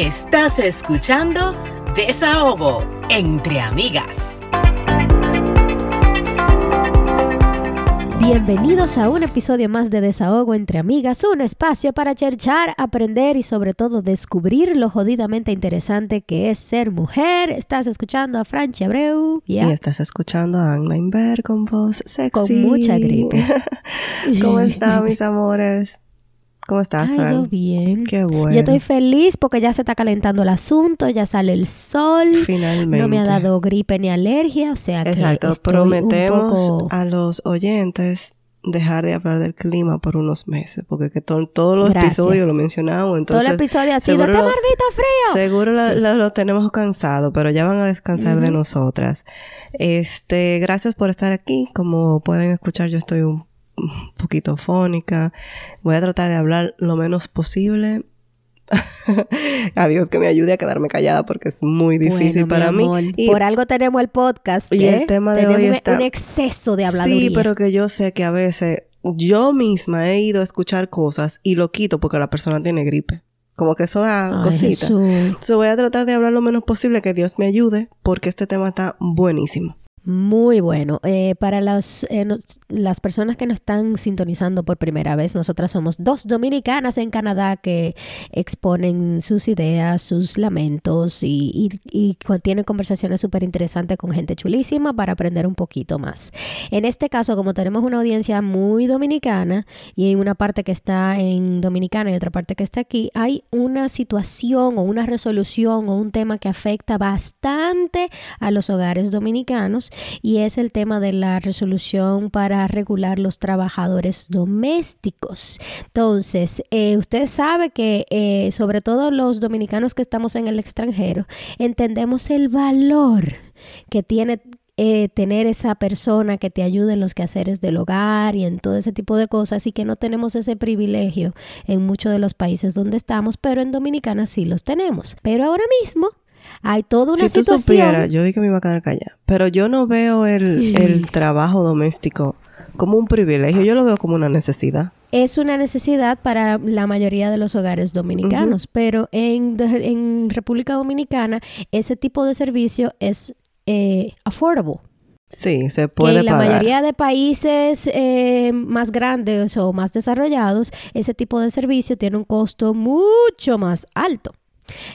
Estás escuchando Desahogo entre amigas. Bienvenidos a un episodio más de Desahogo entre Amigas, un espacio para cherchar, aprender y sobre todo descubrir lo jodidamente interesante que es ser mujer. Estás escuchando a Franchi Abreu y estás escuchando a Anna Inver con voz sexy. Con mucha gripe. ¿Cómo están mis amores? ¿Cómo estás, Ay, yo bien. Qué bueno. Yo estoy feliz porque ya se está calentando el asunto, ya sale el sol. Finalmente. No me ha dado gripe ni alergia, o sea que Exacto. Prometemos a los oyentes dejar de hablar del clima por unos meses, porque que todos los episodios lo mencionamos. Entonces, Todo el episodio ha sido ¡Está maldita frío! Seguro lo, tenemos cansado, pero ya van a descansar de nosotras. Este, gracias por estar aquí. Como pueden escuchar, yo estoy un un poquito fónica. Voy a tratar de hablar lo menos posible. a Dios que me ayude a quedarme callada porque es muy difícil para mí. Y, por algo tenemos el podcast. Y el ¿eh? tema de hoy está un exceso de habladuría. Sí, pero que yo sé que a veces yo misma he ido a escuchar cosas y lo quito porque la persona tiene gripe. Como que eso da cosita. Entonces voy a tratar de hablar lo menos posible, que Dios me ayude, porque este tema está buenísimo. Muy bueno. Eh, para las, eh, las personas que nos están sintonizando por primera vez, nosotras somos dos dominicanas en Canadá que exponen sus ideas, sus lamentos y, y, tienen conversaciones súper interesantes con gente chulísima para aprender un poquito más. En este caso, como tenemos una audiencia muy dominicana y hay una parte que está en Dominicana y otra parte que está aquí, hay una situación o una resolución o un tema que afecta bastante a los hogares dominicanos y es el tema de la resolución para regular los trabajadores domésticos. Entonces, eh, usted sabe que eh, sobre todo los dominicanos que estamos en el extranjero, entendemos el valor que tiene eh, tener esa persona que te ayude en los quehaceres del hogar y en todo ese tipo de cosas y que no tenemos ese privilegio en muchos de los países donde estamos, pero en Dominicana sí los tenemos. Pero ahora mismo hay toda una si tú supieras, yo dije que me iba a quedar callada, pero yo no veo el, el trabajo doméstico como un privilegio, yo lo veo como una necesidad. Es una necesidad para la mayoría de los hogares dominicanos, pero en, en, República Dominicana ese tipo de servicio es eh, affordable. Sí, se puede en la mayoría de países eh, más grandes o más desarrollados, ese tipo de servicio tiene un costo mucho más alto.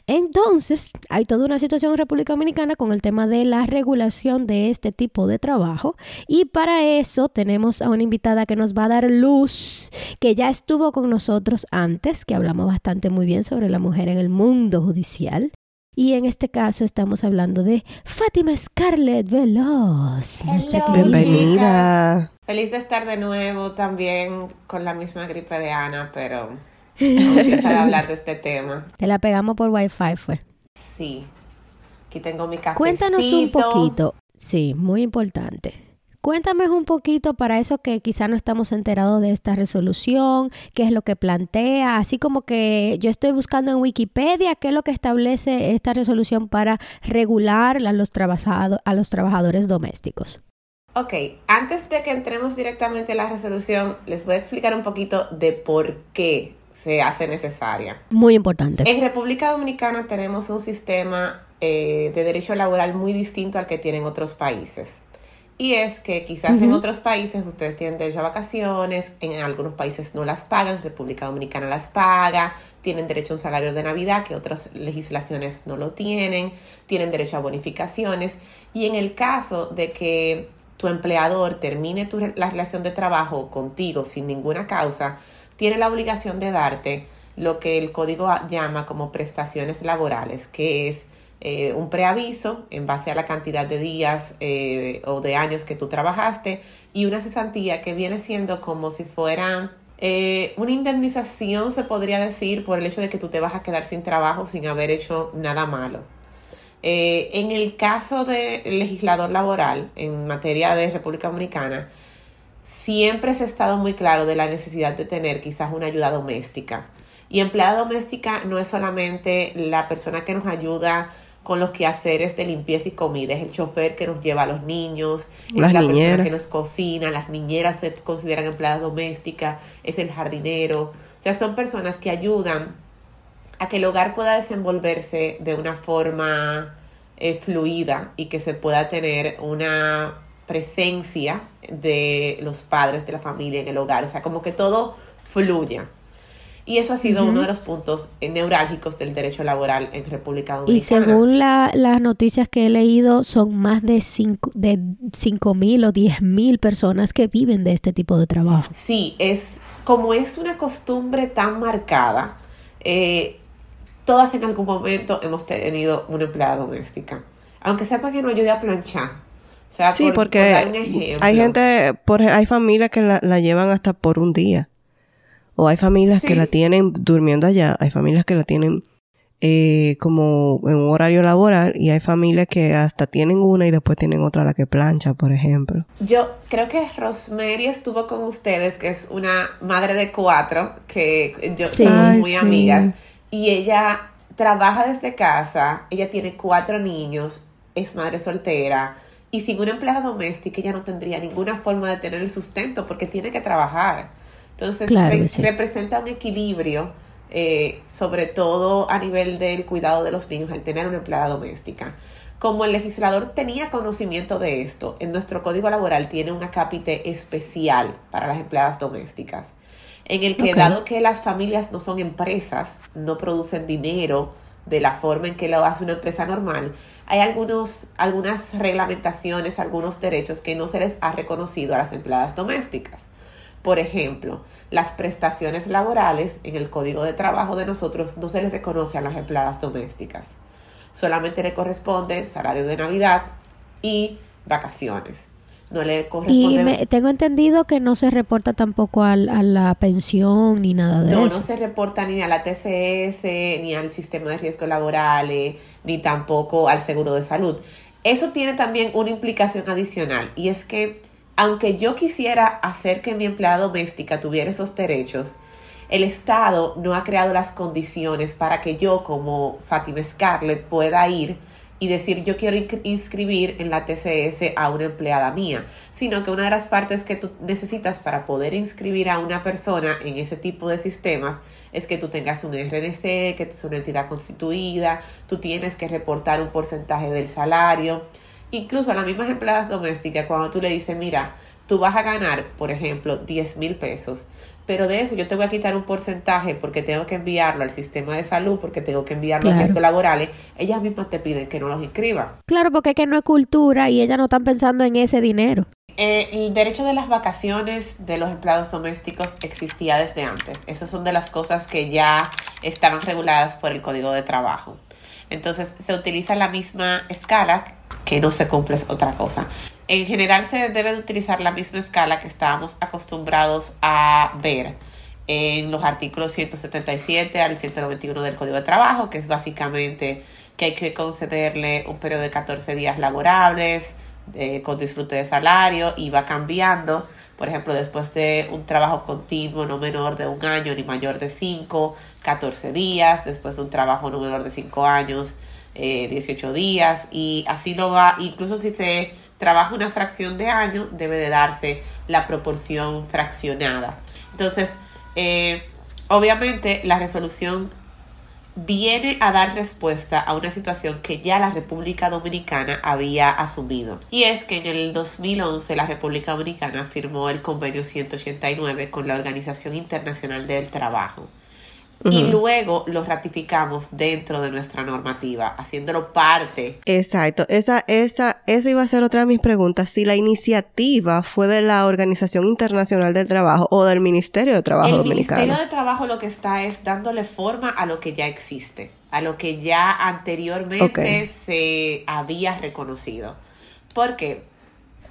Entonces, hay toda una situación en República Dominicana con el tema de la regulación de este tipo de trabajo y para eso tenemos a una invitada que nos va a dar luz, que ya estuvo con nosotros antes, que hablamos bastante muy bien sobre la mujer en el mundo judicial. Y en este caso estamos hablando de Fátima Scarlett Veloz. Bienvenida. Feliz de estar de nuevo también con la misma gripe de Ana, pero Ansiosa de hablar de este tema. Te la pegamos por wifi, fue. Sí. Aquí tengo mi cafecito. Cuéntanos un poquito. Sí, muy importante. Cuéntame un poquito para eso que quizá no estamos enterados de esta resolución, qué es lo que plantea, así como que yo estoy buscando en Wikipedia qué es lo que establece esta resolución para regular a los, a los trabajadores domésticos. Ok, antes de que entremos directamente en la resolución, les voy a explicar un poquito de por qué se hace necesaria. Muy importante. En República Dominicana tenemos un sistema eh, de derecho laboral muy distinto al que tienen otros países. Y es que quizás en otros países ustedes tienen derecho a vacaciones, en algunos países no las pagan, República Dominicana las paga, tienen derecho a un salario de Navidad que otras legislaciones no lo tienen, tienen derecho a bonificaciones. Y en el caso de que tu empleador termine tu, la relación de trabajo contigo sin ninguna causa, tiene la obligación de darte lo que el código llama como prestaciones laborales, que es eh, un preaviso en base a la cantidad de días eh, o de años que tú trabajaste y una cesantía que viene siendo como si fuera eh, una indemnización, se podría decir, por el hecho de que tú te vas a quedar sin trabajo sin haber hecho nada malo. en el caso del legislador laboral en materia de República Dominicana, siempre se ha estado muy claro de la necesidad de tener quizás una ayuda doméstica. Y empleada doméstica no es solamente la persona que nos ayuda con los quehaceres de limpieza y comida, es el chofer que nos lleva a los niños, es la persona que nos cocina, las niñeras se consideran empleadas domésticas, es el jardinero, o sea, son personas que ayudan a que el hogar pueda desenvolverse de una forma eh, fluida y que se pueda tener una presencia de los padres de la familia en el hogar, o sea, como que todo fluya. Y eso ha sido uno de los puntos neurálgicos del derecho laboral en República Dominicana. Y según las noticias que he leído, son más de 5 de cinco mil o 10 mil personas que viven de este tipo de trabajo. Sí, es como es una costumbre tan marcada, eh, todas en algún momento hemos tenido una empleada doméstica. Aunque sepa que no ayude a planchar. O sea, sí, porque hay gente, por, hay familias que la, la llevan hasta por un día. O hay familias que la tienen durmiendo allá, hay familias que la tienen eh, como en un horario laboral y hay familias que hasta tienen una y después tienen otra la que plancha, por ejemplo. Yo creo que Rosemary estuvo con ustedes, que es una madre de cuatro, que yo somos muy amigas, y ella trabaja desde casa, ella tiene cuatro niños, es madre soltera, y sin una empleada doméstica ella no tendría ninguna forma de tener el sustento porque tiene que trabajar. Entonces, representa un equilibrio, eh, sobre todo a nivel del cuidado de los niños, el tener una empleada doméstica. Como el legislador tenía conocimiento de esto, en nuestro código laboral tiene un acápite especial para las empleadas domésticas, en el que dado que las familias no son empresas, no producen dinero de la forma en que lo hace una empresa normal, hay algunos, algunas reglamentaciones, algunos derechos que no se les ha reconocido a las empleadas domésticas. Por ejemplo, las prestaciones laborales en el código de trabajo de nosotros no se les reconoce a las empleadas domésticas. Solamente le corresponde salario de Navidad y vacaciones. No le corresponde. Y tengo entendido que no se reporta tampoco a la pensión ni nada de eso. No, no se reporta ni a la TCS, ni al sistema de riesgos laborales, ni tampoco al seguro de salud. Eso tiene también una implicación adicional y es que aunque yo quisiera hacer que mi empleada doméstica tuviera esos derechos, el Estado no ha creado las condiciones para que yo como Fátima Scarlett pueda ir y decir yo quiero inscribir en la TCS a una empleada mía, sino que una de las partes que tú necesitas para poder inscribir a una persona en ese tipo de sistemas es que tú tengas un RNC, que es una entidad constituida, tú tienes que reportar un porcentaje del salario. Incluso a las mismas empleadas domésticas, cuando tú le dices, mira, tú vas a ganar, por ejemplo, 10 mil pesos, pero de eso yo te voy a quitar un porcentaje porque tengo que enviarlo al sistema de salud, porque tengo que enviarlo a riesgos laborales, ellas mismas te piden que no los inscriban. Claro, porque es que no es cultura y ellas no están pensando en ese dinero. Eh, el derecho de las vacaciones de los empleados domésticos existía desde antes. Esas son de las cosas que ya estaban reguladas por el Código de Trabajo. Entonces se utiliza la misma escala que no se cumple es otra cosa. En general se debe de utilizar la misma escala que estábamos acostumbrados a ver en los artículos 177 al 191 del Código de Trabajo, que es básicamente que hay que concederle un periodo de 14 días laborables eh, con disfrute de salario y va cambiando. Por ejemplo, después de un trabajo continuo no menor de un año ni mayor de 5, 14 días. Después de un trabajo no menor de 5 años, 18 eh, días y así lo va, incluso si se trabaja una fracción de año, debe de darse la proporción fraccionada. Entonces, eh, obviamente la resolución viene a dar respuesta a una situación que ya la República Dominicana había asumido. Y es que en el 2011 la República Dominicana firmó el convenio 189 con la Organización Internacional del Trabajo y luego lo ratificamos dentro de nuestra normativa, haciéndolo parte. Exacto, esa, esa, esa iba a ser otra de mis preguntas, si la iniciativa fue de la Organización Internacional del Trabajo o del Ministerio de Trabajo Dominicano. El Ministerio de Trabajo lo que está es dándole forma a lo que ya existe, a lo que ya anteriormente se había reconocido. ¿Por qué?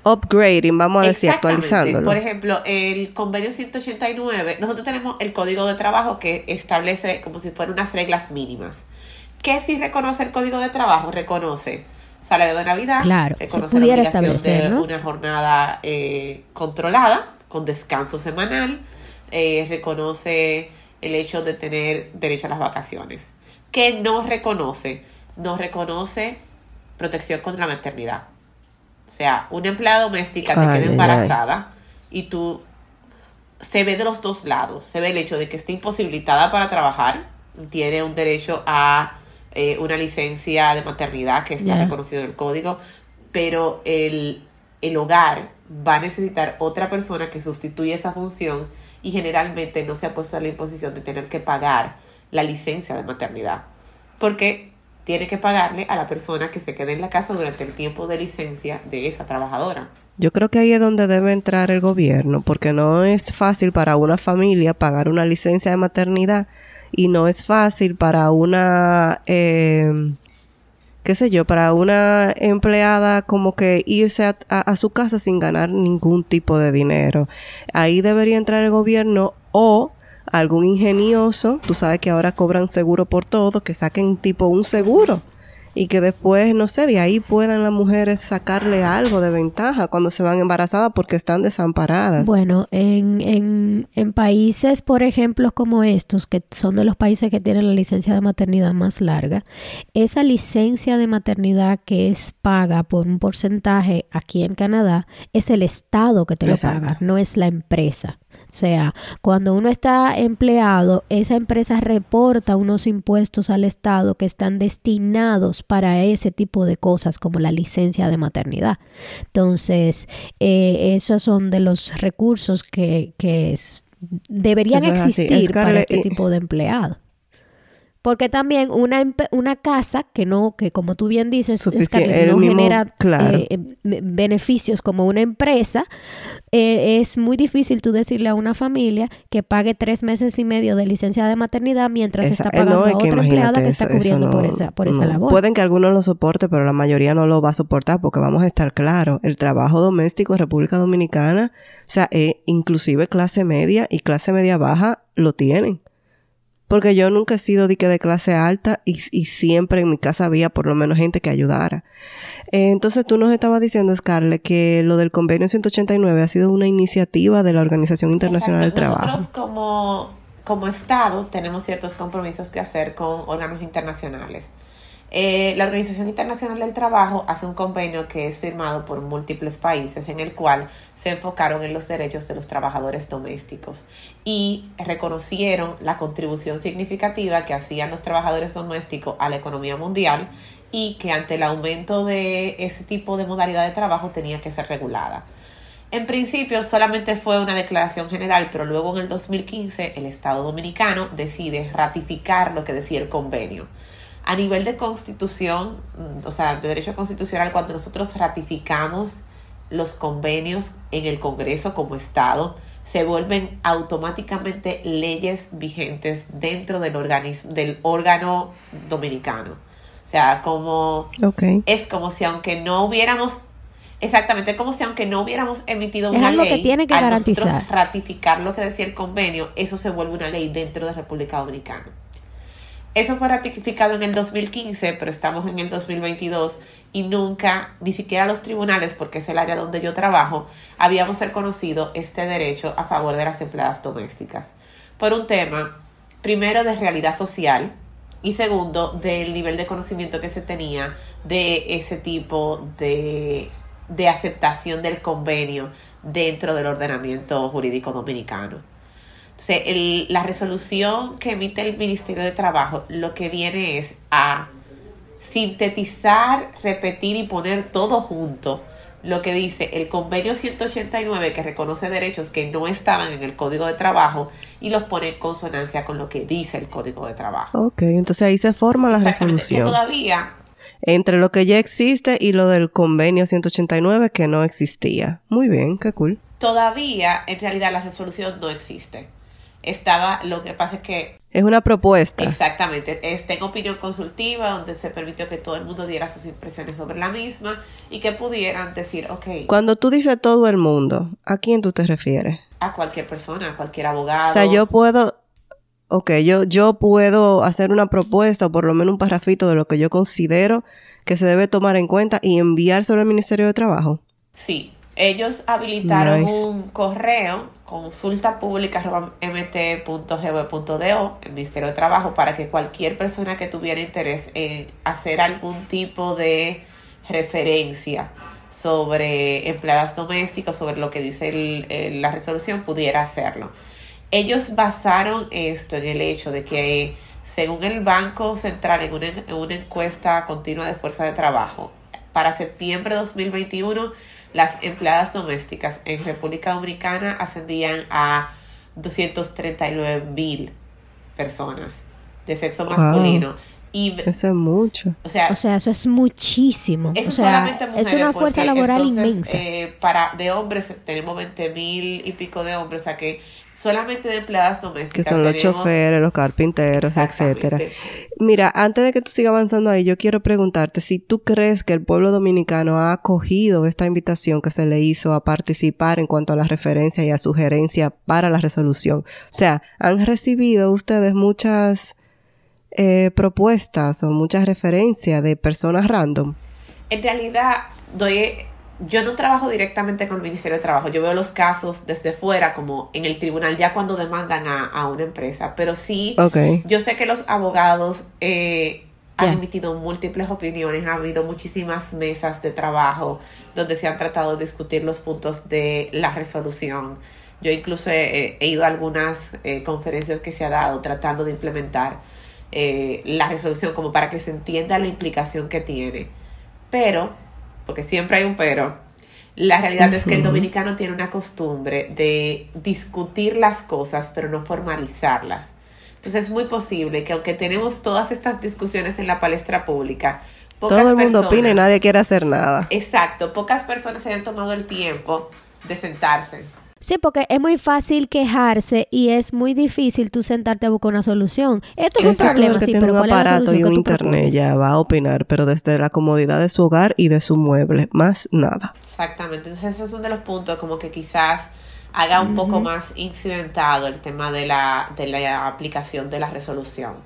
Upgrading, vamos a decir, actualizándolo. Por ejemplo, el convenio 189, nosotros tenemos el código de trabajo que establece como si fueran unas reglas mínimas. ¿Qué si reconoce el código de trabajo? Reconoce salario de Navidad, claro, reconoce la obligación de una jornada eh, controlada, con descanso semanal, eh, reconoce el hecho de tener derecho a las vacaciones. ¿Qué no reconoce? No reconoce protección contra la maternidad o sea, una empleada doméstica te queda embarazada y tú se ve de los dos lados. Se ve el hecho de que esté imposibilitada para trabajar tiene un derecho a eh, una licencia de maternidad que está Ya. reconocido en el código, pero el, el hogar va a necesitar otra persona que sustituya esa función y generalmente no se ha puesto a la imposición de tener que pagar la licencia de maternidad, porque tiene que pagarle a la persona que se quede en la casa durante el tiempo de licencia de esa trabajadora. Yo creo que ahí es donde debe entrar el gobierno, porque no es fácil para una familia pagar una licencia de maternidad y no es fácil para una, eh, qué sé yo, para una empleada como que irse a, a- a su casa sin ganar ningún tipo de dinero. Ahí debería entrar el gobierno o algún ingenioso, tú sabes que ahora cobran seguro por todo, que saquen tipo un seguro y que después, no sé, de ahí puedan las mujeres sacarle algo de ventaja cuando se van embarazadas porque están desamparadas. Bueno, en, en, en países, por ejemplo, como estos, que son de los países que tienen la licencia de maternidad más larga, esa licencia de maternidad que es paga por un porcentaje aquí en Canadá, es el Estado que te lo Exacto. paga, no es la empresa. O sea, cuando uno está empleado, esa empresa reporta unos impuestos al Estado que están destinados para ese tipo de cosas como la licencia de maternidad. Entonces, eh, esos son de los recursos que, que es- deberían Eso es así. existir para este tipo de empleados. Porque también una, una casa que no, que como tú bien dices, Sufici- Scarlett, no mismo- genera claro. eh, eh, beneficios como una empresa, eh, es muy difícil tú decirle a una familia que pague tres meses y medio de licencia de maternidad mientras Esa- está eh, pagando no, a otra empleada que está cubriendo por esa, por esa labor. Pueden que algunos lo soporte, pero la mayoría no lo va a soportar porque vamos a estar claros. El trabajo doméstico en República Dominicana, o sea, eh, inclusive clase media y clase media baja lo tienen. Porque yo nunca he sido de que de clase alta y, y siempre en mi casa había por lo menos gente que ayudara. Eh, entonces tú nos estabas diciendo, Scarlett, que lo del convenio 189 ha sido una iniciativa de la Organización Internacional del. Trabajo. Nosotros como, como Estado tenemos ciertos compromisos que hacer con órganos internacionales. Eh, la Organización Internacional del Trabajo hace un convenio que es firmado por múltiples países en el cual se enfocaron en los derechos de los trabajadores domésticos y reconocieron la contribución significativa que hacían los trabajadores domésticos a la economía mundial y que ante el aumento de ese tipo de modalidad de trabajo tenía que ser regulada. En principio solamente fue una declaración general, pero luego en el 2015 el Estado Dominicano decide ratificar lo que decía el convenio. A nivel de constitución, mm, o sea, de derecho constitucional, cuando nosotros ratificamos los convenios en el Congreso como Estado, se vuelven automáticamente leyes vigentes dentro del, organismo, del órgano dominicano. O sea, como es como si aunque no hubiéramos exactamente como si aunque no hubiéramos emitido Es una algo que ley tiene que al nosotros garantizar. ratificar lo que decía el convenio eso se vuelve una ley dentro de República Dominicana eso fue ratificado en el 2015 pero estamos en el 2022 y nunca ni siquiera los tribunales porque es el área donde yo trabajo habíamos reconocido este derecho a favor de las empleadas domésticas por un tema primero de realidad social y segundo del nivel de conocimiento que se tenía de ese tipo de, de aceptación del convenio dentro del ordenamiento jurídico dominicano. Entonces, la resolución que emite el Ministerio de Trabajo lo que viene es a sintetizar, repetir y poner todo junto lo que dice el convenio 189 que reconoce derechos que no estaban en el Código de Trabajo y los pone en consonancia con lo que dice el Código de Trabajo. Ok, entonces ahí se forma la resolución. todavía Entre lo que ya existe y lo del convenio 189 que no existía. Muy bien, qué cool. todavía en realidad la resolución no existe. Estaba, lo que pasa es que Es una propuesta. exactamente, está en opinión consultiva donde se permitió que todo el mundo diera sus impresiones sobre la misma y que pudieran decir, ok, Cuando tú dices todo el mundo, ¿a quién tú te refieres? a cualquier persona, a cualquier abogado. O sea, yo puedo, ok, yo, yo puedo hacer una propuesta o por lo menos un parrafito de lo que yo considero que se debe tomar en cuenta y enviárselo al Ministerio de Trabajo. Sí, ellos habilitaron Nice. un correo consulta pública.mt.gov.do, el Ministerio de Trabajo, para que cualquier persona que tuviera interés en hacer algún tipo de referencia sobre empleadas domésticas, sobre lo que dice la resolución, pudiera hacerlo. Ellos basaron esto en el hecho de que Según el Banco Central, en una, en una encuesta continua de fuerza de trabajo, para septiembre de 2021, las empleadas domésticas en República Dominicana ascendían a 239 mil personas de sexo Wow. masculino. Y Eso es mucho. o sea, O sea, eso es muchísimo. eso o sea, solamente es mujeres, una fuerza laboral entonces, inmensa. eh, para de hombres tenemos 20 mil y pico de hombres, o sea que solamente de empleadas Que domésticas. son los tenemos- choferes, los carpinteros, etcétera. Mira, antes de que tú sigas avanzando ahí, yo quiero preguntarte si tú crees que el pueblo dominicano ha acogido esta invitación que se le hizo a participar en cuanto a la referencia y a sugerencia para la resolución. O sea, ¿han recibido ustedes muchas eh, propuestas o muchas referencias de personas random? En realidad, doy, yo no trabajo directamente con el Ministerio de Trabajo. Yo veo los casos desde fuera, como en el tribunal, ya cuando demandan a, a una empresa. Pero sí, Ok. yo sé que los abogados eh, han emitido múltiples opiniones. Ha habido muchísimas mesas de trabajo donde se han tratado de discutir los puntos de la resolución. Yo incluso he, he ido a algunas eh, conferencias que se ha dado tratando de implementar eh, la resolución como para que se entienda la implicación que tiene. Pero, porque siempre hay un pero, la realidad es que el dominicano tiene una costumbre de discutir las cosas, pero no formalizarlas. Entonces es muy posible que aunque tenemos todas estas discusiones en la palestra pública, pocas Todo el mundo personas- opina y nadie quiere hacer nada. Exacto, pocas personas se hayan tomado el tiempo de sentarse. Sí, porque es muy fácil quejarse y es muy difícil tú sentarte a buscar una solución. Esto es un problema, que sí, tiene pero un ¿cuál es la aparato y un internet ya va a opinar, pero desde la comodidad de su hogar y de su mueble, más nada. Exactamente, entonces esos son de los puntos como que quizás haga un poco más incidentado el tema de la, de la aplicación de la resolución.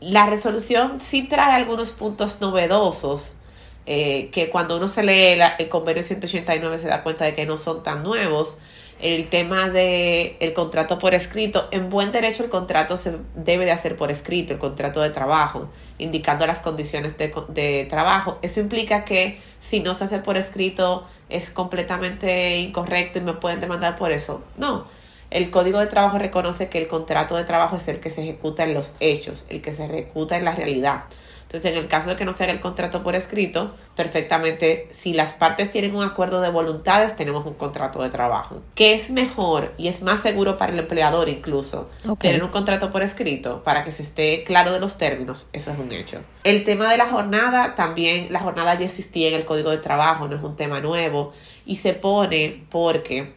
La resolución sí trae algunos puntos novedosos eh, que cuando uno se lee el convenio 189 se da cuenta de que no son tan nuevos. El tema de el contrato por escrito, en buen derecho el contrato se debe de hacer por escrito, el contrato de trabajo, indicando las condiciones de, de trabajo. Eso implica que si no se hace por escrito es completamente incorrecto y me pueden demandar por eso. No, el Código de Trabajo reconoce que el contrato de trabajo es el que se ejecuta en los hechos, el que se ejecuta en la realidad. Entonces, en el caso de que no se haga el contrato por escrito, perfectamente, si las partes tienen un acuerdo de voluntades, tenemos un contrato de trabajo. Que es mejor y es más seguro para el empleador incluso tener un contrato por escrito para que se esté claro de los términos, eso es un hecho. El tema de la jornada, también la jornada ya existía en el Código de Trabajo, no es un tema nuevo y se pone porque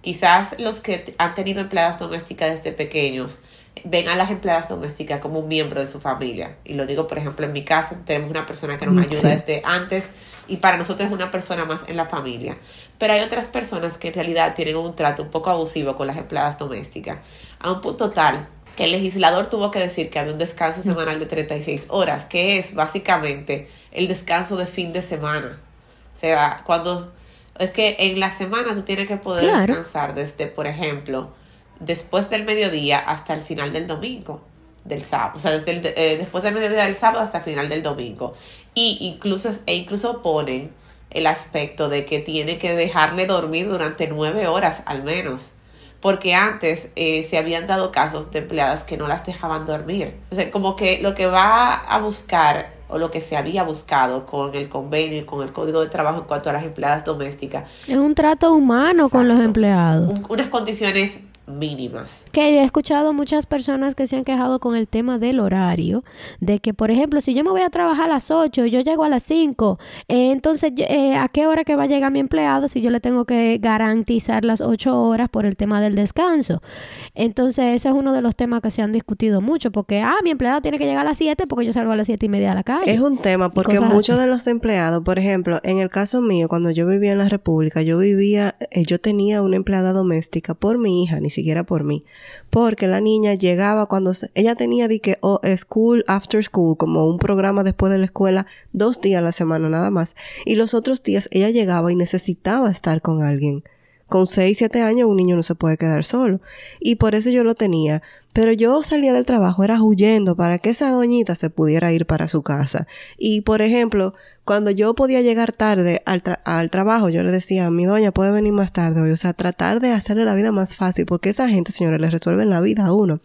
quizás los que han tenido empleadas domésticas desde pequeños ven a las empleadas domésticas como un miembro de su familia. Y lo digo, por ejemplo, en mi casa tenemos una persona que nos Mm, ayuda sí. desde antes y para nosotros es una persona más en la familia. Pero hay otras personas que en realidad tienen un trato un poco abusivo con las empleadas domésticas, a un punto tal que el legislador tuvo que decir que había un descanso semanal de 36 horas, que es básicamente el descanso de fin de semana. O sea, cuando es que en la semana tú tienes que poder Claro. descansar desde, por ejemplo, después del mediodía hasta el final del domingo, del sábado, o sea, desde el, eh, después del mediodía del sábado hasta el final del domingo. Y incluso, e incluso ponen el aspecto de que tiene que dejarle dormir durante nueve horas al menos. Porque antes eh, se habían dado casos de empleadas que no las dejaban dormir. O sea, como que lo que va a buscar o lo que se había buscado con el convenio y con el código de trabajo en cuanto a las empleadas domésticas, Es un trato humano con los Exacto. empleados. un- unas condiciones mínimas. Que he escuchado muchas personas que se han quejado con el tema del horario, de que, por ejemplo, si yo me voy a trabajar a las 8 y yo llego a las 5, eh, entonces, eh, ¿a qué hora que va a llegar mi empleado si yo le tengo que garantizar las 8 horas por el tema del descanso? Entonces, ese es uno de los temas que se han discutido mucho, porque, ah, mi empleado tiene que llegar a las 7 porque yo salgo a las 7 y media a la calle. Es un tema porque muchos así. de los empleados, por ejemplo, en el caso mío, cuando yo vivía en la República, yo vivía, eh, yo tenía una empleada doméstica por mi hija, ni siquiera por mí, porque la niña llegaba cuando ella tenía de que oh, school after school, como un programa después de la escuela, dos días a la semana nada más, y los otros días ella llegaba y necesitaba estar con alguien Con 6, 7 años un niño no se puede quedar solo. Y por eso yo lo tenía. Pero yo salía del trabajo, era huyendo para que esa doñita se pudiera ir para su casa. Y, por ejemplo, cuando yo podía llegar tarde al, al trabajo, yo le decía, mi doña puede venir más tarde hoy. O sea, tratar de hacerle la vida más fácil, porque esa gente, señores, le resuelven la vida a uno.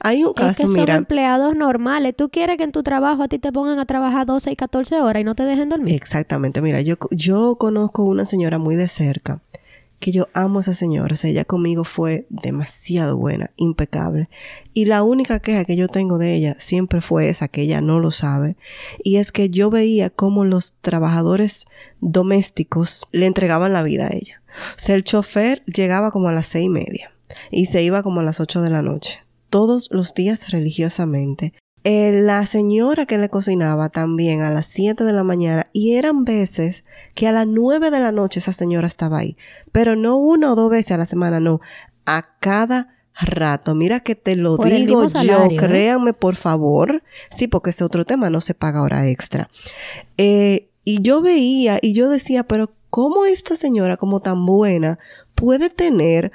Hay un caso, es que son mira. empleados normales. Tú quieres que en tu trabajo a ti te pongan a trabajar 12 y 14 horas y no te dejen dormir. Exactamente. Mira, yo, yo conozco una señora muy de cerca que yo amo a esa señora. O sea, ella conmigo fue demasiado buena, impecable. Y la única queja que yo tengo de ella siempre fue esa, que ella no lo sabe. Y es que yo veía cómo los trabajadores domésticos le entregaban la vida a ella. O sea, el chofer llegaba como a las seis y media y se iba como a las ocho de la noche. Todos los días religiosamente. Eh, la señora que le cocinaba también a las 7 de la mañana y eran veces que a las 9 de la noche esa señora estaba ahí, pero no una o dos veces a la semana, no, a cada rato. Mira que te lo Por digo salario, yo, ¿eh? créanme por favor, sí, porque ese otro tema no se paga hora extra. Eh, y yo veía y yo decía, pero ¿cómo esta señora como tan buena puede tener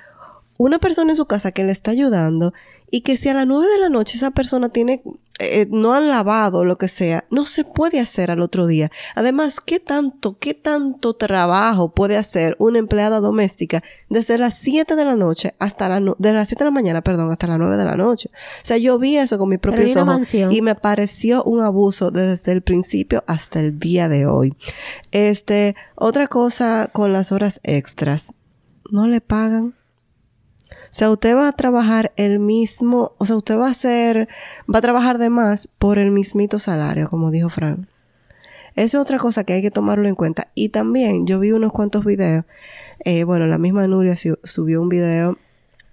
una persona en su casa que le está ayudando y que si a las 9 de la noche esa persona tiene eh, no han lavado lo que sea, no se puede hacer al otro día. Además, ¿qué tanto, qué tanto trabajo puede hacer una empleada doméstica desde las 7 de la noche hasta la no- de las 7 de la mañana, perdón, hasta las 9 de la noche? O sea, yo vi eso con mis propios ojos mansión. y me pareció un abuso desde el principio hasta el día de hoy. Este, otra cosa con las horas extras, no le pagan. O sea, usted va a trabajar el mismo, o sea, usted va a hacer, va a trabajar de más por el mismito salario, como dijo Frank. Esa es otra cosa que hay que tomarlo en cuenta. Y también yo vi unos cuantos videos. eh, bueno, la misma Nuria su- subió un video,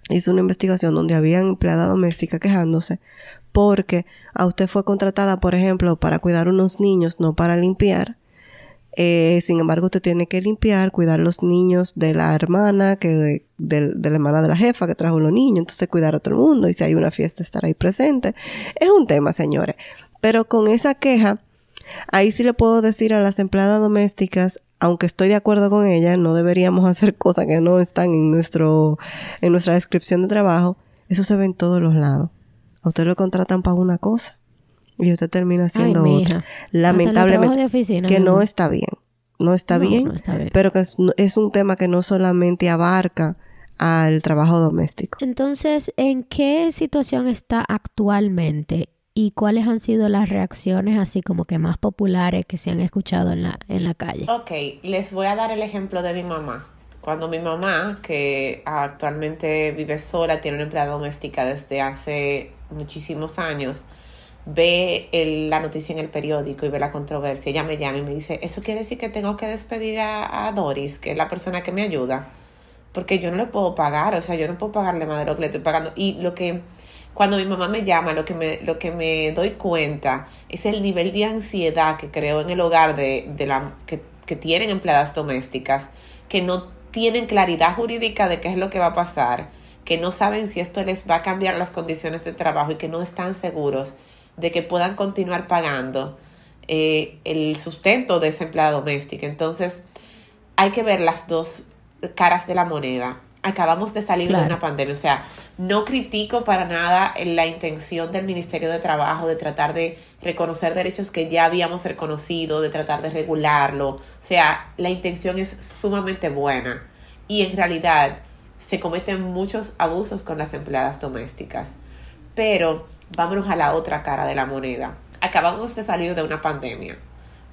hizo una investigación donde había empleada doméstica quejándose porque a usted fue contratada, por ejemplo, para cuidar unos niños, no para limpiar. Eh, sin embargo, usted tiene que limpiar, cuidar los niños de la hermana, que del- de, la hermana de la jefa que trajo los niños, entonces cuidar a todo el mundo y si hay una fiesta estar ahí presente. Es un tema, señores. Pero con esa queja, ahí sí le puedo decir a las empleadas domésticas, aunque estoy de acuerdo con ella, no deberíamos hacer cosas que no están en nuestro, en nuestra descripción de trabajo. Eso se ve en todos los lados. Usted lo contratan para una cosa y usted termina haciendo mija. otra. Lamentablemente de oficina, que no está bien. No está No, bien, no está bien. pero que es, es un tema que no solamente abarca al trabajo doméstico. Entonces, ¿en qué situación está actualmente y cuáles han sido las reacciones así como que más populares que se han escuchado en la, en la calle? Ok, les voy a dar el ejemplo de mi mamá. Cuando mi mamá, que actualmente vive sola, tiene una empleada doméstica desde hace muchísimos años, ve el- la noticia en el periódico y ve la controversia, ella me llama y me dice, ¿eso quiere decir que tengo que despedir a, a Doris, que es la persona que me ayuda? Porque yo no le puedo pagar, o sea, yo no puedo pagarle más de lo que le estoy pagando. Y lo que, cuando mi mamá me llama, lo que me, lo que me doy cuenta es el nivel de ansiedad que creo en el hogar de, de la, que, que tienen empleadas domésticas, que no tienen claridad jurídica de qué es lo que va a pasar, que no saben si esto les va a cambiar las condiciones de trabajo y que no están seguros de que puedan continuar pagando eh, el sustento de esa empleada doméstica. Entonces, hay que ver las dos caras de la moneda. Acabamos de salir Claro. de una pandemia, o sea, no critico para nada la intención del Ministerio de Trabajo de tratar de reconocer derechos que ya habíamos reconocido, de tratar de regularlo. O sea, la intención es sumamente buena y en realidad se cometen muchos abusos con las empleadas domésticas. Pero vámonos a la otra cara de la moneda. Acabamos de salir de una pandemia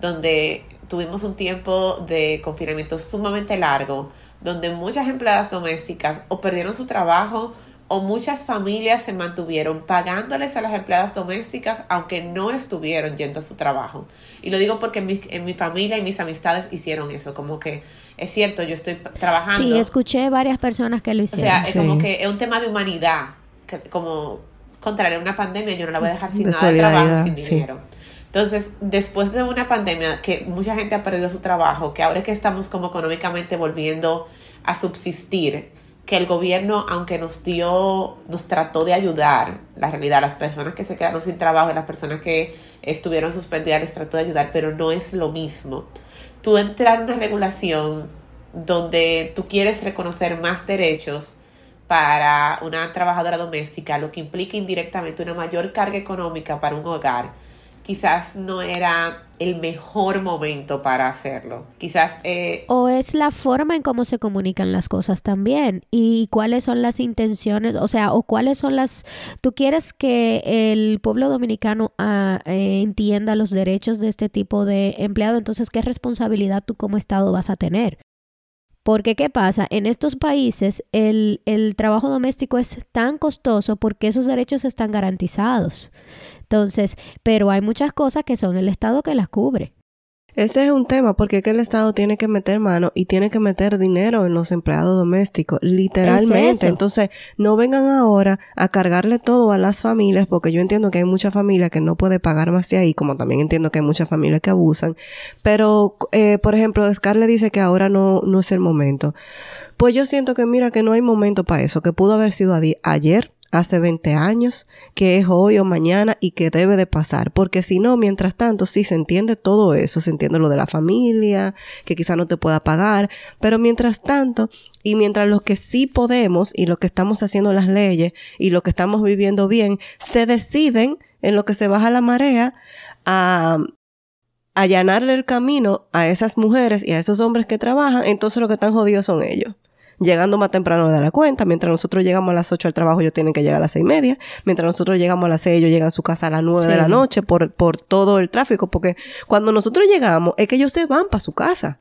donde tuvimos un tiempo de confinamiento sumamente largo, donde muchas empleadas domésticas o perdieron su trabajo o muchas familias se mantuvieron pagándoles a las empleadas domésticas aunque no estuvieron yendo a su trabajo. Y lo digo porque en mi, en mi familia y mis amistades hicieron eso, como que es cierto, yo estoy trabajando. Sí, escuché varias personas que lo O hicieron. sea, es como que es un tema de humanidad, que, como contrario a una pandemia, yo no la voy a dejar sin De nada de trabajo, sin sí. dinero. Entonces, después de una pandemia que mucha gente ha perdido su trabajo, que ahora es que estamos como económicamente volviendo a subsistir, que el gobierno, aunque nos dio, nos trató de ayudar, la realidad, las personas que se quedaron sin trabajo y las personas que estuvieron suspendidas les trató de ayudar, pero no es lo mismo. Tú entrar en una regulación donde tú quieres reconocer más derechos para una trabajadora doméstica, lo que implica indirectamente una mayor carga económica para un hogar, quizás no era el mejor momento para hacerlo. Quizás... Eh, o es la forma en cómo se comunican las cosas también y cuáles son las intenciones, o sea, o cuáles son las... Tú quieres que el pueblo dominicano ah, eh, entienda los derechos de este tipo de empleado, entonces, ¿qué responsabilidad tú como Estado vas a tener? Porque, ¿qué pasa? En estos países el, el, trabajo doméstico es tan costoso porque esos derechos están garantizados. Entonces, pero hay muchas cosas que son el Estado que las cubre. Ese es un tema porque es que el Estado tiene que meter mano y tiene que meter dinero en los empleados domésticos, literalmente. Entonces, no vengan ahora a cargarle todo a las familias porque yo entiendo que hay muchas familias que no puede pagar más de ahí, como también entiendo que hay muchas familias que abusan. Pero, eh, por ejemplo, Scarlett dice que ahora no, no es el momento. Pues yo siento que mira que no hay momento para eso, que pudo haber sido ayer, hace 20 años, que es hoy o mañana y que debe de pasar. Porque si no, mientras tanto, sí se entiende todo eso, se entiende lo de la familia, que quizá no te pueda pagar, pero mientras tanto, y mientras los que sí podemos y lo que estamos haciendo las leyes y lo que estamos viviendo bien, se deciden en lo que se baja la marea a allanarle el camino a esas mujeres y a esos hombres que trabajan, entonces lo que están jodidos son ellos llegando más temprano de la cuenta. Mientras nosotros llegamos a las 8 al trabajo, ellos tienen que llegar a las seis y media. Mientras nosotros llegamos a las 6, ellos llegan a su casa a las 9 de la noche por, por todo el tráfico. Porque cuando nosotros llegamos, es que ellos se van para su casa.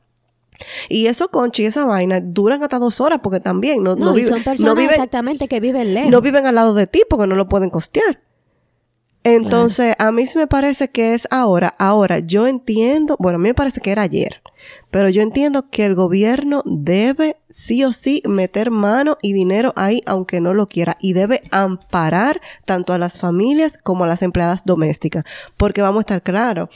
Y eso, Conchi, esa vaina duran hasta dos horas porque también no, no, viven. Son personas exactamente que viven lejos. No viven al lado de ti porque no lo pueden costear. Entonces, a mí sí me parece que es ahora. Ahora, yo entiendo, bueno, a mí me parece que era ayer. Pero yo entiendo que el gobierno debe sí o sí meter mano y dinero ahí aunque no lo quiera y debe amparar tanto a las familias como a las empleadas domésticas. Porque vamos a estar claros.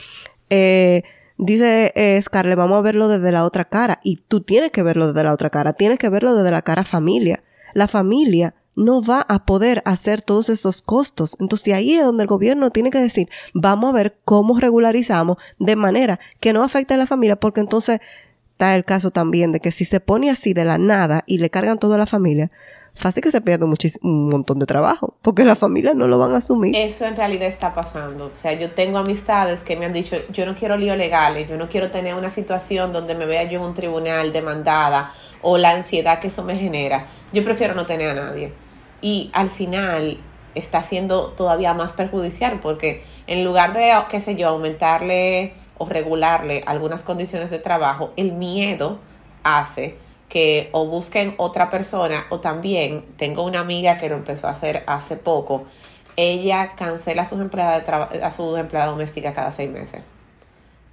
Eh, dice eh, Scarlett, vamos a verlo desde la otra cara. Y tú tienes que verlo desde la otra cara. Tienes que verlo desde la cara familia. La familia no va a poder hacer todos esos costos. Entonces ahí es donde el gobierno tiene que decir, vamos a ver cómo regularizamos de manera que no afecte a la familia, porque entonces está el caso también de que si se pone así de la nada y le cargan todo a la familia, fácil que se pierde un montón de trabajo, porque la familia no lo van a asumir. Eso en realidad está pasando. O sea, yo tengo amistades que me han dicho, yo no quiero lío legales, yo no quiero tener una situación donde me vea yo en un tribunal demandada o la ansiedad que eso me genera. Yo prefiero no tener a nadie y al final está siendo todavía más perjudicial porque en lugar de, qué sé yo, aumentarle o regularle algunas condiciones de trabajo, el miedo hace que o busquen otra persona o también tengo una amiga que lo empezó a hacer hace poco, ella cancela a sus empleadas, a su empleada doméstica cada seis meses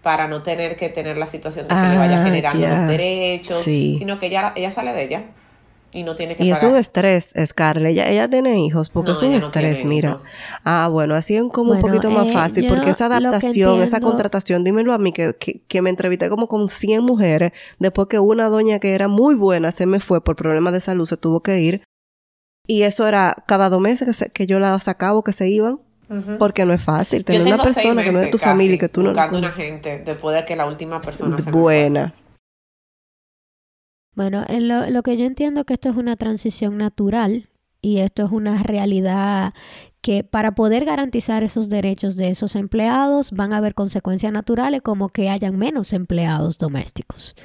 para no tener que tener la situación de que le vaya ah, generando los derechos, sino que ella, ella sale de ella y no tiene que y es un estrés, Scarlett. Ella, ella tiene hijos porque es un estrés, mira. Ah, bueno, así es como un poquito más fácil porque esa adaptación, esa contratación, dímelo a mí que, que, me entrevisté como con 100 mujeres después que una doña que era muy buena se me fue por problemas de salud, se tuvo que ir. Y eso era cada dos meses que, que yo la sacaba o que se iban. Porque no es fácil tener una persona que no es tu familia y que tú no. Buscando una gente después de que la última persona se Buena. Bueno, lo, lo que yo entiendo que esto es una transición natural y esto es una realidad que para poder garantizar esos derechos de esos empleados van a haber consecuencias naturales como que hayan menos empleados domésticos.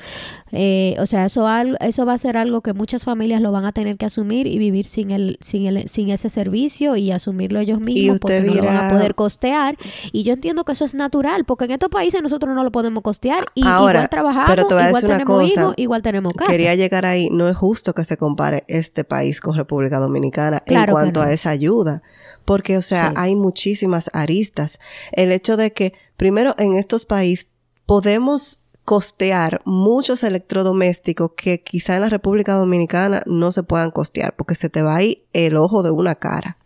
Eh, o sea, eso, eso va a ser algo que muchas familias lo van a tener que asumir y vivir sin, el, sin, el, sin ese servicio y asumirlo ellos mismos porque no lo van a poder costear. Y yo entiendo que eso es natural porque en estos países nosotros no lo podemos costear y igual trabajamos, igual tenemos hijos, igual tenemos casa. Quería llegar ahí, no es justo que se compare este país con República Dominicana en cuanto a esa ayuda porque, o sea, hay muchísimas aristas. El hecho de que, primero, en estos países podemos costear muchos electrodomésticos que quizá en la República Dominicana no se puedan costear, porque se te va ahí el ojo de una cara.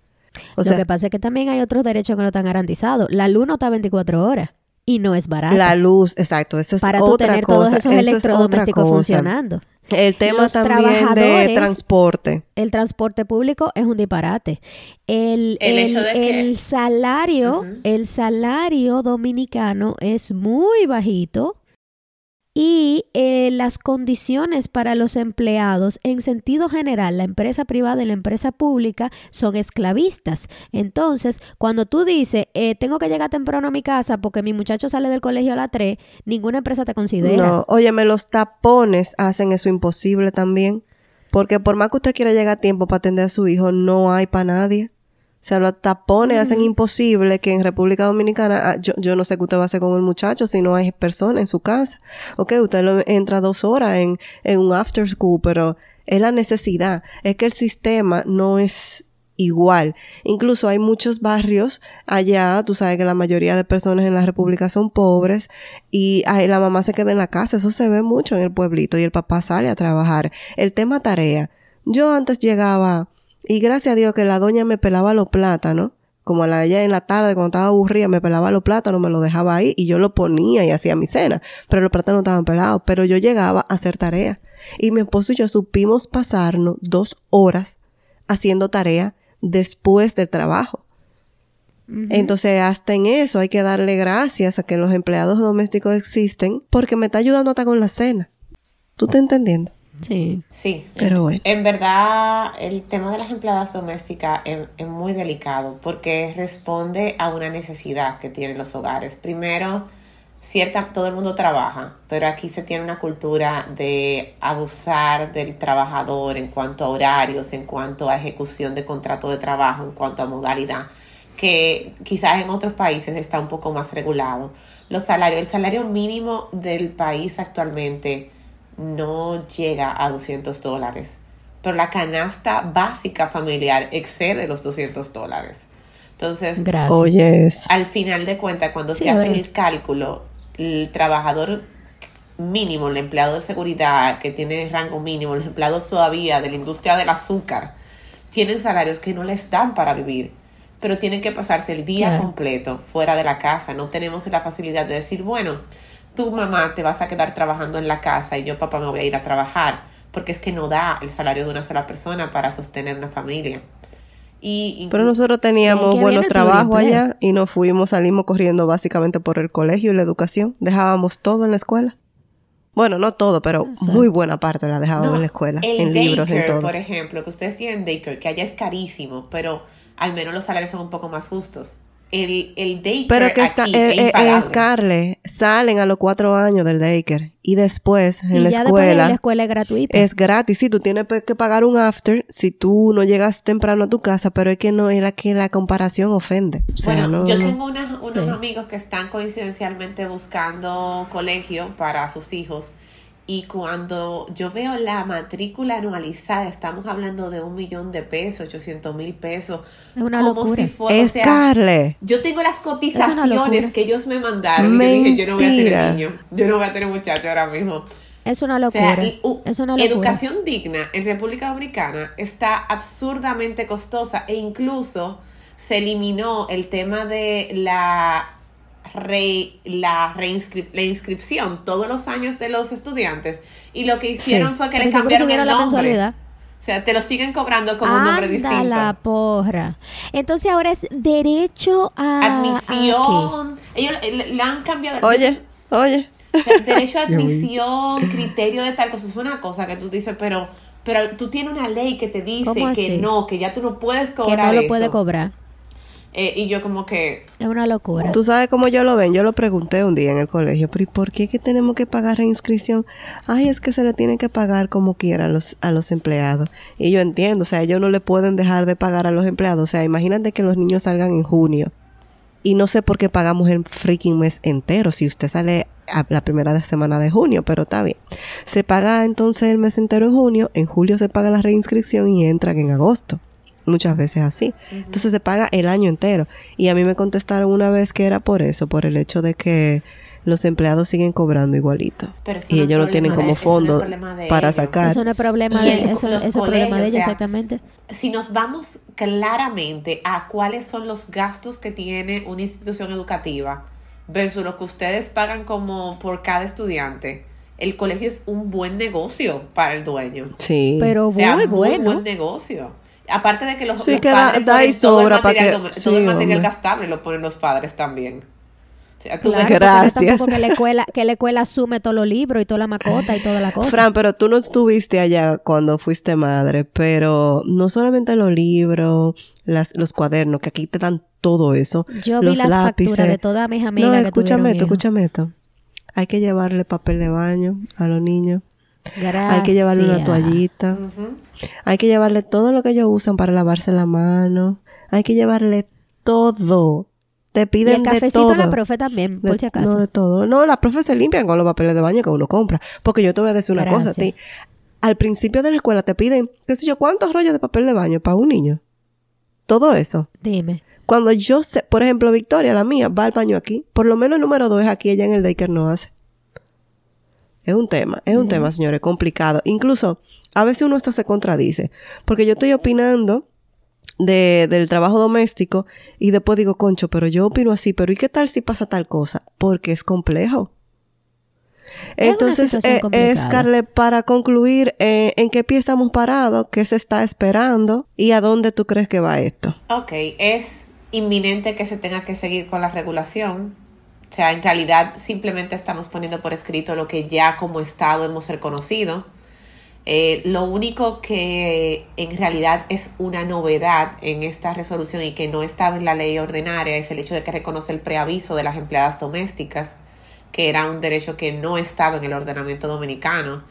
O Lo que pasa es que también hay otros derechos que no están garantizados. La luz no está 24 horas y no es barata. La luz, exacto, eso es Para otra tener cosa. todos esos electrodomésticos funcionando. El tema también de transporte. El transporte público es un disparate. El, el, salario, el salario dominicano es muy bajito y eh, las condiciones para los empleados en sentido general, la empresa privada y la empresa pública son esclavistas. Entonces, cuando tú dices, eh, tengo que llegar temprano a mi casa porque mi muchacho sale del colegio a las 3, ninguna empresa te considera. No, óyeme, los tapones hacen eso imposible también. Porque por más que usted quiera llegar a tiempo para atender a su hijo, no hay para nadie. O sea, los tapones hacen imposible que en República Dominicana, ah, yo, yo no sé qué usted va a hacer con el muchacho si no hay persona en su casa. Ok, usted lo entra dos horas en, en un after school, pero es la necesidad. Es que el sistema no es igual. Incluso hay muchos barrios allá, tú sabes que la mayoría de personas en la República son pobres y ay, la mamá se queda en la casa, eso se ve mucho en el pueblito y el papá sale a trabajar. El tema tarea. Yo antes llegaba y gracias a Dios que la doña me pelaba los plátanos. Como a la ella en la tarde, cuando estaba aburrida, me pelaba los plátanos, me lo dejaba ahí y yo lo ponía y hacía mi cena. Pero los plátanos estaban pelados. Pero yo llegaba a hacer tarea. Y mi esposo y yo supimos pasarnos dos horas haciendo tarea después del trabajo. Entonces, hasta en eso hay que darle gracias a que los empleados domésticos existen porque me está ayudando hasta con la cena. ¿Tú te entendiendo? Sí. Sí. Pero bueno. En verdad, el tema de las empleadas domésticas es, es muy delicado porque responde a una necesidad que tienen los hogares. Primero, cierta, todo el mundo trabaja, pero aquí se tiene una cultura de abusar del trabajador en cuanto a horarios, en cuanto a ejecución de contrato de trabajo, en cuanto a modalidad, que quizás en otros países está un poco más regulado. Los salarios, el salario mínimo del país actualmente no llega a 200 dólares, pero la canasta básica familiar excede los 200 dólares. Entonces, Gracias. Oye, al final de cuentas, cuando Sí, se hace el cálculo, el trabajador mínimo, el empleado de seguridad que tiene rango mínimo, los empleados todavía de la industria del azúcar, tienen salarios que no les dan para vivir, pero tienen que pasarse el día Claro. completo fuera de la casa. No tenemos la facilidad de decir, bueno, tu mamá te vas a quedar trabajando en la casa y yo papá me voy a ir a trabajar, porque es que no da el salario de una sola persona para sostener una familia. Y Pero nosotros teníamos buenos trabajos allá y nos fuimos, salimos corriendo básicamente por el colegio y la educación. Dejábamos todo en la escuela. Bueno, no todo, pero Exacto. muy buena parte la dejábamos No, en la escuela, el en libros, en todo. por ejemplo, que ustedes tienen daycare, que allá es carísimo, pero al menos los salarios son un poco más justos. El, el daycare Pero que está, aquí eh, es eh, impagable. es Carle, salen a los cuatro años del daycare y después en y la ya después de escuela la escuela es gratuita. es gratis. Sí, tú tienes que pagar un after si tú no llegas temprano a tu casa, pero es que no es la que la comparación ofende. O sea, Bueno, no, yo tengo unas- unos Sí. amigos que están coincidencialmente buscando colegio para sus hijos y cuando yo veo la matrícula anualizada, estamos hablando de un millón de pesos, 800 mil pesos, Es una como locura. si fuera, o Es sea, Carle. Yo tengo las cotizaciones que ellos me mandaron. Y yo dije, yo no voy a Mentira. tener niño. Yo no voy a tener muchacho ahora mismo. Es una O locura. sea, uh, es una locura. educación digna en República Dominicana está absurdamente costosa e incluso se eliminó el tema de la re- la, reinscri- la inscripción todos los años de los estudiantes y lo que hicieron Sí. fue que Pero le seguro cambiaron el la nombre. mensualidad. O sea, te lo siguen cobrando con un nombre Anda distinto. la porra. Entonces ahora es derecho a... ¿a Admisión. Ellos le, le han cambiado. Oye, oye. De- Derecho a admisión, criterio de tal cosa, es una cosa que tú dices, pero, pero tú tienes una ley que te dice ¿Cómo que no, que ya tú no puedes cobrar Que no lo eso. puede cobrar. Eh, y yo como que, Es una locura. Tú sabes cómo yo lo ven. Yo lo pregunté un día en el colegio. Pero ¿y por qué que tenemos que pagar reinscripción? Ay, es que se le tiene que pagar como quiera a los, a los empleados. Y yo entiendo. O sea, ellos no le pueden dejar de pagar a los empleados. O sea, imagínate que los niños salgan en junio. Y no sé por qué pagamos el freaking mes entero. Si usted sale a la primera de semana de junio, pero está bien. Se paga entonces el mes entero en junio. En julio se paga la reinscripción y entran en agosto. Muchas veces así. Entonces se paga el año entero. Y a mí me contestaron una vez que era por eso, por el hecho de que los empleados siguen cobrando igualito. pero eso Y ellos no tienen como eso no es fondo problema de para ellos. sacar. Eso no es problema de en eso, eso es problema de colegios, o sea, exactamente. Si nos vamos claramente a cuáles son los gastos que tiene una institución educativa versus lo que ustedes pagan como por cada estudiante, el colegio es un buen negocio para el dueño. Sí. Pero O sea, muy muy bueno. buen negocio. Aparte de que los, Sí, los que da- padres da y ponen todo el sobra pa' material, que- dom- sí, todo el material hombre. gastable lo ponen los padres también. O sea, tú Claro, Gracias. que la escuela, que la escuela asume todos los libros y toda la macota y toda la cosa. Fran, pero tú no estuviste allá cuando fuiste madre, pero no solamente los libros, las, los cuadernos, que aquí te dan todo eso. Yo vi los las lápices. facturas de todas mis amigas No, escúchame esto, escúchame esto. Hay que llevarle papel de baño a los niños. Gracias. Hay que llevarle una toallita. Hay que llevarle todo lo que ellos usan para lavarse la mano. Hay que llevarle todo. Te Y piden el de cafecito todo. a la profe también, De- por si acaso. No, de todo. No, las profes se limpian con los papeles de baño que uno compra. Porque yo te voy a decir una cosa a ti. Al principio de la escuela te piden, qué sé yo, cuántos rollos de papel de baño para un niño. Todo eso. Dime. Cuando yo sé, por ejemplo, Victoria, la mía, va al baño aquí. Por lo menos el número dos es aquí, ella en el daycare no hace. Es un tema, es un tema, señores, complicado. Incluso, a veces uno hasta se contradice. Porque yo estoy opinando de, del trabajo doméstico y después digo, concho, pero yo opino así, pero ¿y qué tal si pasa tal cosa? Porque es complejo. Es Entonces, eh, es, complicada. Carle, para concluir, eh, ¿en qué pie estamos parados? ¿Qué se está esperando? ¿Y a dónde tú crees que va esto? Ok, es inminente que se tenga que seguir con la regulación. O sea, en realidad simplemente estamos poniendo por escrito lo que ya como Estado hemos reconocido. Eh, lo único que en realidad es una novedad en esta resolución y que no estaba en la ley ordinaria es el hecho de que reconoce el preaviso de las empleadas domésticas, que era un derecho que no estaba en el ordenamiento dominicano,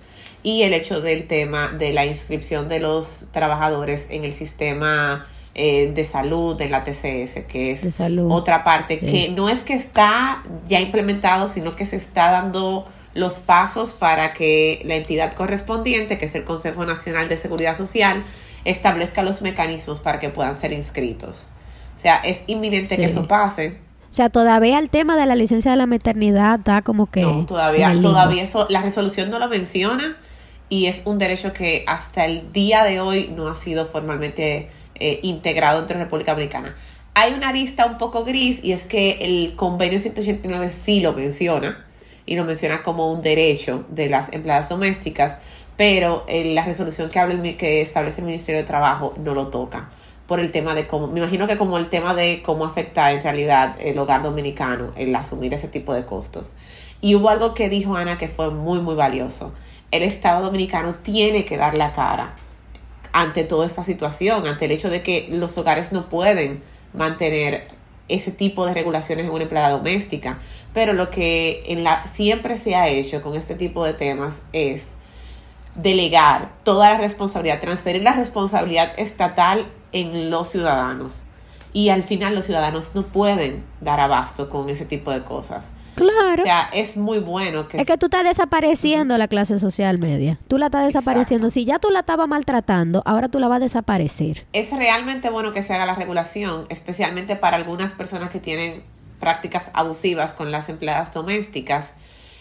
y el hecho del tema de la inscripción de los trabajadores en el sistema eh, de salud, en la TCS, que es De otra parte Sí. que no es que está ya implementado, sino que se está dando los pasos para que la entidad correspondiente, que es el Consejo Nacional de Seguridad Social, establezca los mecanismos para que puedan ser inscritos. O sea, es inminente que eso pase. O sea, todavía el tema de la licencia de la maternidad da como que... No, todavía, todavía eso, la resolución no lo menciona y es un derecho que hasta el día de hoy no ha sido formalmente eh, integrado entre República Dominicana. Hay una lista un poco gris y es que el convenio 189 sí lo menciona y lo menciona como un derecho de las empleadas domésticas, pero eh, la resolución que, que establece el Ministerio de Trabajo no lo toca por el tema de cómo, me imagino que como el tema de cómo afecta en realidad el hogar dominicano, el asumir ese tipo de costos. Y hubo algo que dijo Ana que fue muy, muy valioso. El Estado dominicano tiene que dar la cara ante toda esta situación, ante el hecho de que los hogares no pueden mantener ese tipo de regulaciones en una empleada doméstica. Pero lo que en la, siempre se ha hecho con este tipo de temas es delegar toda la responsabilidad, transferir la responsabilidad estatal en los ciudadanos. Y al final los ciudadanos no pueden dar abasto con ese tipo de cosas. Claro. O sea, es muy bueno que... es que tú estás desapareciendo la clase social media. Tú la estás desapareciendo. Si ya tú la estabas maltratando, ahora tú la vas a desaparecer. es realmente bueno que se haga la regulación, especialmente para algunas personas que tienen prácticas abusivas con las empleadas domésticas.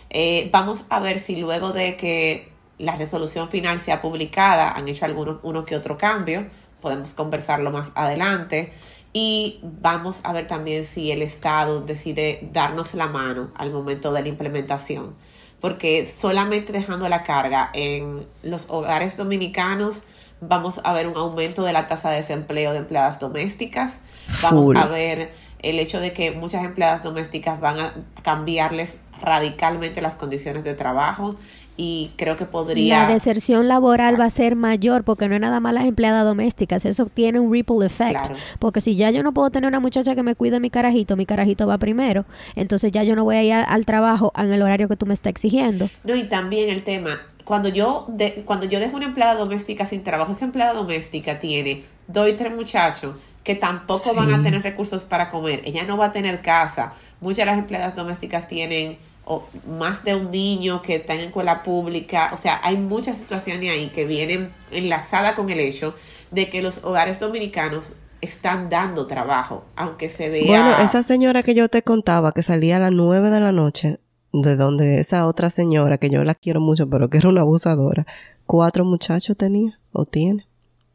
Eh, vamos a ver si luego de que la resolución final sea publicada han hecho alguno uno que otro cambio. Podemos conversarlo más adelante. Y vamos a ver también si el Estado decide darnos la mano al momento de la implementación. Porque solamente dejando la carga en los hogares dominicanos vamos a ver un aumento de la tasa de desempleo de empleadas domésticas. Vamos Full. a ver el hecho de que muchas empleadas domésticas van a cambiarles radicalmente las condiciones de trabajo y creo que podría... La deserción laboral Exacto. va a ser mayor porque no es nada más las empleadas domésticas. Eso tiene un ripple effect. Claro. Porque si ya yo no puedo tener una muchacha que me cuide mi carajito, mi carajito va primero. Entonces ya yo no voy a ir al, al trabajo en el horario que tú me estás exigiendo. No, y también el tema, cuando yo, de, cuando yo dejo una empleada doméstica sin trabajo, esa empleada doméstica tiene dos y tres muchachos que tampoco van a tener recursos para comer. Ella no va a tener casa. Muchas de las empleadas domésticas tienen o más de un niño que está en escuela pública. O sea, hay muchas situaciones ahí que vienen enlazadas con el hecho de que los hogares dominicanos están dando trabajo, aunque se vea... Bueno, esa señora que yo te contaba que salía a las nueve de la noche, de donde esa otra señora que yo la quiero mucho, pero que era una abusadora, cuatro muchachos tenía o tiene.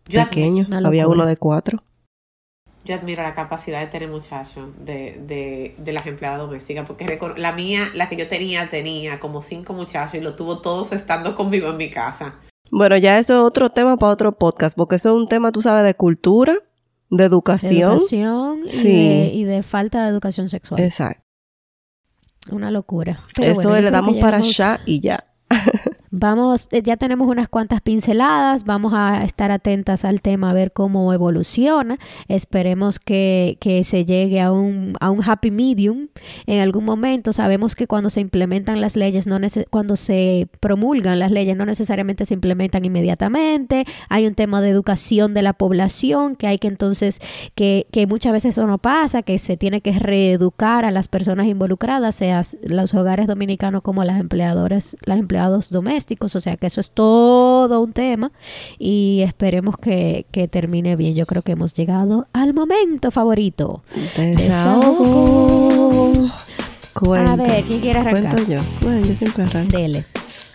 Yo Pequeños. Había uno de cuatro. Yo admiro la capacidad de tener muchachos de, de, de las empleadas domésticas, porque la mía, la que yo tenía, tenía como cinco muchachos y lo tuvo todos estando conmigo en mi casa. Bueno, ya eso es otro tema para otro podcast, porque eso es un tema, tú sabes, de cultura, de De educación. educación y, Sí. de, y de falta de educación sexual. Exacto. Una locura. Pero Eso bueno, le damos para llegamos- allá y ya. Vamos, eh, ya tenemos unas cuantas pinceladas, vamos a estar atentas al tema, a ver cómo evoluciona. Esperemos que, que se llegue a un, a un happy medium en algún momento. Sabemos que cuando se implementan las leyes, no nece- cuando se promulgan las leyes, no necesariamente se implementan inmediatamente. Hay un tema de educación de la población, que hay que entonces, que, que muchas veces eso no pasa, que se tiene que reeducar a las personas involucradas, sea los hogares dominicanos como las empleadoras, las empleados domésticos, o sea que eso es todo un tema y esperemos que, que termine bien. Yo creo que hemos llegado al momento favorito. Desahogo. A ver, ¿quién quiere arrancar? Cuento yo. Bueno, yo siempre arranco. Dele.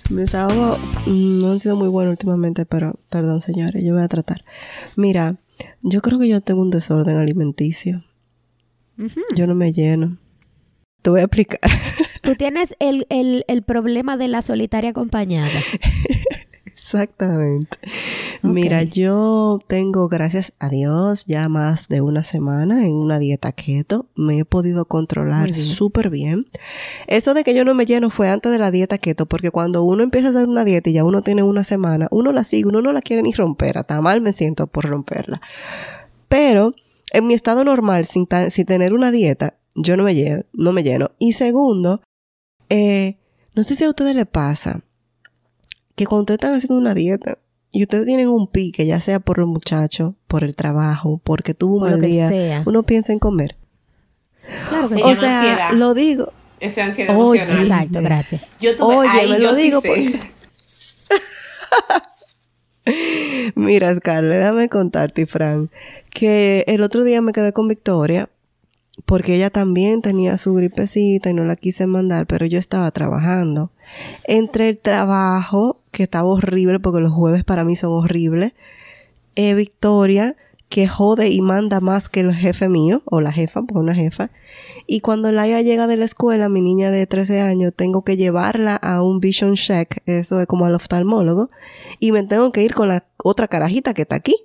Mis desahogos mm, no han sido muy buenos últimamente, pero perdón, señores, yo voy a tratar. Mira, yo creo que yo tengo un desorden alimenticio. Yo no me lleno. Te voy a explicar. Tú tienes el, el, el problema de la solitaria acompañada. Exactamente. Mira, yo tengo, gracias a Dios, ya más de una semana en una dieta keto. Me he podido controlar súper bien. Eso de que yo no me lleno fue antes de la dieta keto, porque cuando uno empieza a hacer una dieta y ya uno tiene una semana, uno la sigue, uno no la quiere ni romper. Hasta mal me siento por romperla. Pero en mi estado normal, sin, sin tener una dieta, yo no me lleno, no me lleno. Y segundo, eh, no sé si a ustedes les pasa que cuando ustedes están haciendo una dieta y ustedes tienen un pique, ya sea por los muchachos, por el trabajo, porque tuvo un mal día, sea. uno piensa en comer. Claro que o sea, ansiedad. lo digo. Eso es ansiedad Oye. emocional. Exacto, gracias. Yo tuve, Oye, ahí me yo lo sí digo porque- Mira, Scarlett, déjame contarte, Fran, que el otro día me quedé con Victoria porque ella también tenía su gripecita y no la quise mandar, pero yo estaba trabajando. Entre el trabajo, que estaba horrible porque los jueves para mí son horribles, eh, Victoria, que jode y manda más que el jefe mío, o la jefa, porque una jefa. Y cuando Laia llega de la escuela, mi niña de 13 años, tengo que llevarla a un vision check, eso es como al oftalmólogo, y me tengo que ir con la otra carajita que está aquí.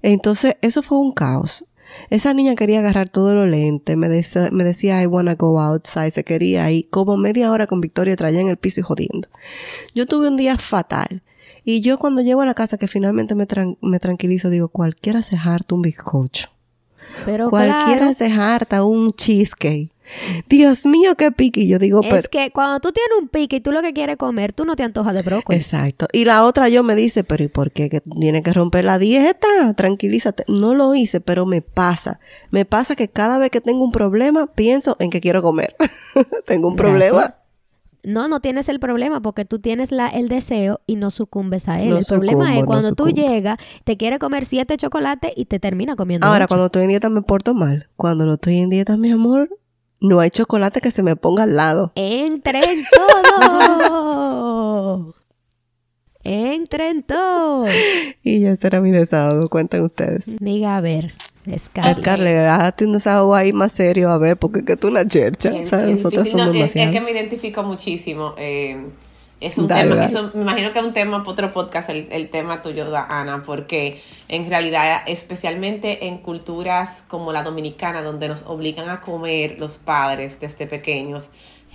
Entonces, eso fue un caos. Esa niña quería agarrar todos los lentes, me, decía- me decía, I wanna go outside, se quería ir como media hora con Victoria traía en el piso y jodiendo. Yo tuve un día fatal. Y yo cuando llego a la casa que finalmente me, tran- me tranquilizo, digo, cualquiera se harta un bizcocho. Pero Cualquiera claro, se harta un cheesecake. Dios mío, qué pique. Y yo digo, pero... es que cuando tú tienes un pique y tú lo que quieres comer, tú no te antojas de brócoli. Exacto. Y la otra yo me dice, pero ¿y por qué? Que tiene que romper la dieta. Tranquilízate. No lo hice, pero me pasa. Me pasa que cada vez que tengo un problema, pienso en que quiero comer. tengo un Gracias. problema. No, no tienes el problema porque tú tienes la, el deseo y no sucumbes a él. No el problema es no cuando tú llegas, te quieres comer siete chocolates y te termina comiendo Ahora, ocho. cuando estoy en dieta me porto mal. Cuando no estoy en dieta, mi amor, no hay chocolate que se me ponga al lado. Entre en todo. Entre en todo. Y ya será mi desahogo. Cuenten ustedes. Diga, a ver, Scarlett. Scarlett, hazte un desahogo ahí más serio, a ver, porque es que tú una chercha. Bien, O sea, bien nosotros somos No, es, es que me identifico muchísimo. eh, es un Dale, tema, dale. eso- me imagino que es un tema para otro podcast, el, el tema tuyo, Ana, porque en realidad, especialmente en culturas como la dominicana, donde nos obligan a comer los padres desde pequeños,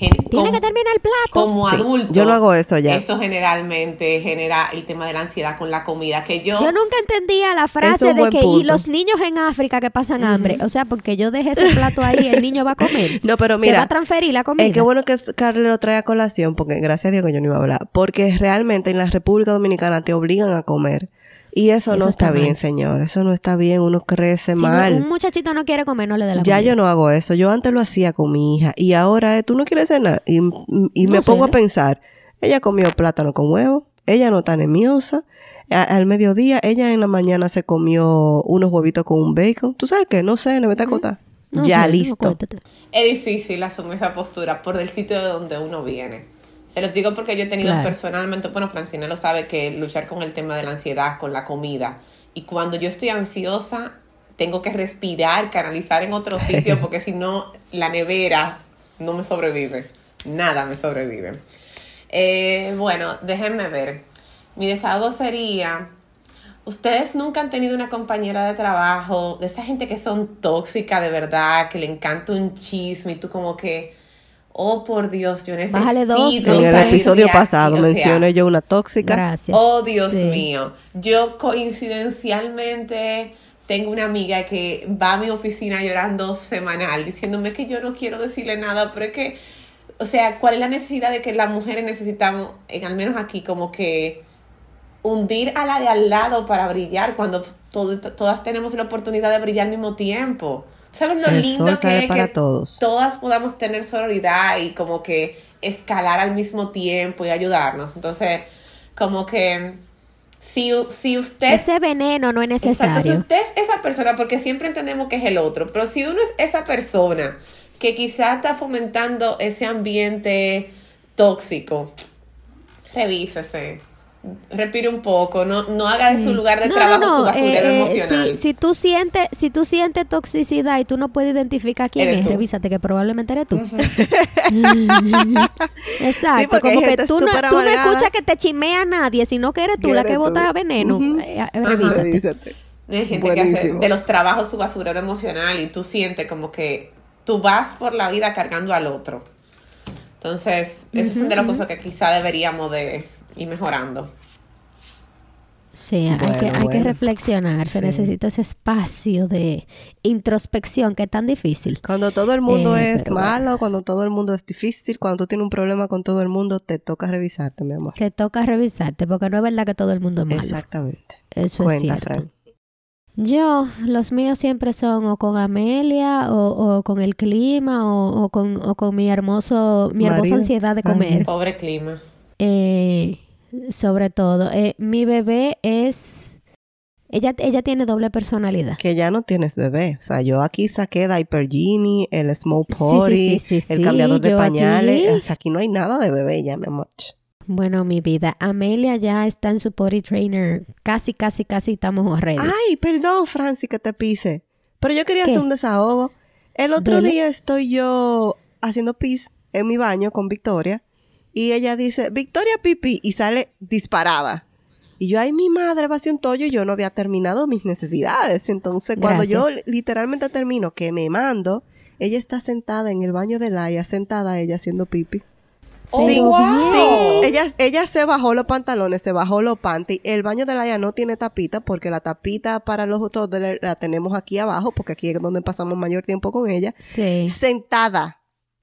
Tiene como- que terminar el plato. como Sí, adultos. yo no hago eso ya. Eso generalmente genera el tema de la ansiedad con la comida, que yo... Yo nunca entendía la frase de que y los niños en África que pasan hambre. O sea, porque yo dejé ese plato ahí, el niño va a comer. No, pero Se mira, va a transferir la comida. Es que bueno que Carlos lo trae a colación, porque gracias a Dios que yo no iba a hablar. Porque realmente en la República Dominicana te obligan a comer. Y eso, Eso no está, está bien, mal. señor. Eso no está bien. Uno crece Si mal. un muchachito no quiere comer, no le dé la Ya comida. yo no hago eso. Yo antes lo hacía con mi hija. Y ahora eh, tú no quieres cenar. Y, y me No pongo a pensar. Ella comió plátano con huevo. Ella no está anemiosa. A- al mediodía, ella en la mañana se comió unos huevitos con un bacon. ¿Tú sabes qué? No sé, no me está acostar. No ya, sé, no, listo. Es difícil asumir esa postura por el sitio de donde uno viene. Se los digo porque yo he tenido Claro. personalmente, bueno, Francina lo sabe, que luchar con el tema de la ansiedad, con la comida. Y cuando yo estoy ansiosa, tengo que respirar, canalizar en otro sitio, porque si no, la nevera no me sobrevive. Nada me sobrevive. Eh, bueno, déjenme ver. Mi desahogo sería, ustedes nunca han tenido una compañera de trabajo, de esa gente que son tóxica de verdad, que le encanta un chisme y tú como que, Oh, por Dios, yo necesito. Bájale dos, En el episodio aquí, pasado sea, mencioné yo una tóxica. Gracias. Oh, Dios Sí. mío. Yo coincidencialmente tengo una amiga que va a mi oficina llorando semanal, diciéndome que yo no quiero decirle nada, pero es que, o sea, ¿cuál es la necesidad de que las mujeres necesitamos, en, al menos aquí, como que hundir a la de al lado para brillar cuando todo- todas tenemos la oportunidad de brillar al mismo tiempo? ¿Sabes lo El lindo sol que sale es para que todos. todas podamos tener sororidad y como que escalar al mismo tiempo y ayudarnos? Entonces, como que si, si usted... Ese veneno no es Exacto, si necesario. usted es esa persona, porque siempre entendemos que es el otro, pero si uno es esa persona que quizá está fomentando ese ambiente tóxico, revísese, respire un poco, no, no haga de su lugar de No, trabajo no, su basurero eh, eh, emocional. Si, si tú sientes, si tú sientes toxicidad y tú no puedes identificar quién Eres es, tú. revísate que probablemente eres tú. Exacto, como que tú no, tú no escuchas que te chimea a nadie, sino que eres tú la eres que tú. bota veneno. Ujú. Eh, eh, revísate. Revísate. Hay gente que hace de los trabajos su basurero emocional y tú sientes como que tú vas por la vida cargando al otro. Entonces, esas son de las cosas que quizá deberíamos de ir mejorando. Sí, hay, Bueno, que, hay que reflexionar, se Sí. necesita ese espacio de introspección que es tan difícil. Cuando todo el mundo Eh, es malo, cuando todo el mundo es difícil, cuando tú tienes un problema con todo el mundo, te toca revisarte, mi amor. Que toca revisarte, porque no es verdad que todo el mundo es malo. Exactamente. Eso Cuenta, es cierto. Yo, los míos siempre son o con Amelia o, o con el clima o, o con, o con mi hermoso, mi hermosa ansiedad de comer. Pobre clima. Eh, sobre todo, eh, mi bebé es, ella, ella tiene doble personalidad. Que ya no tienes bebé. O sea, yo aquí saqué Diaper Genie, el Smoke sí, Potty, sí, sí, el cambiador de pañales. aquí- O sea, aquí no hay nada de bebé ya, mi amor. Bueno, mi vida, Amelia ya está en su potty trainer. Casi, casi, casi estamos ready. Ay, perdón, Francis, que te pise. Pero yo quería ¿Qué? hacer un desahogo. El otro Dele. día estoy yo haciendo pis en mi baño con Victoria. Y ella dice, Victoria Pipi, y sale disparada. Y yo, ay, mi madre va a hacer un tollo y yo no había terminado mis necesidades. Entonces, cuando yo literalmente termino, que me mando, ella está sentada en el baño de Laia, sentada ella haciendo pipi. Oh, Sí, wow. sí. Ella, ella se bajó los pantalones, se bajó los panties. El baño de Laia no tiene tapita porque la tapita para los toddlers la tenemos aquí abajo porque aquí es donde pasamos mayor tiempo con ella. Sí. Sentada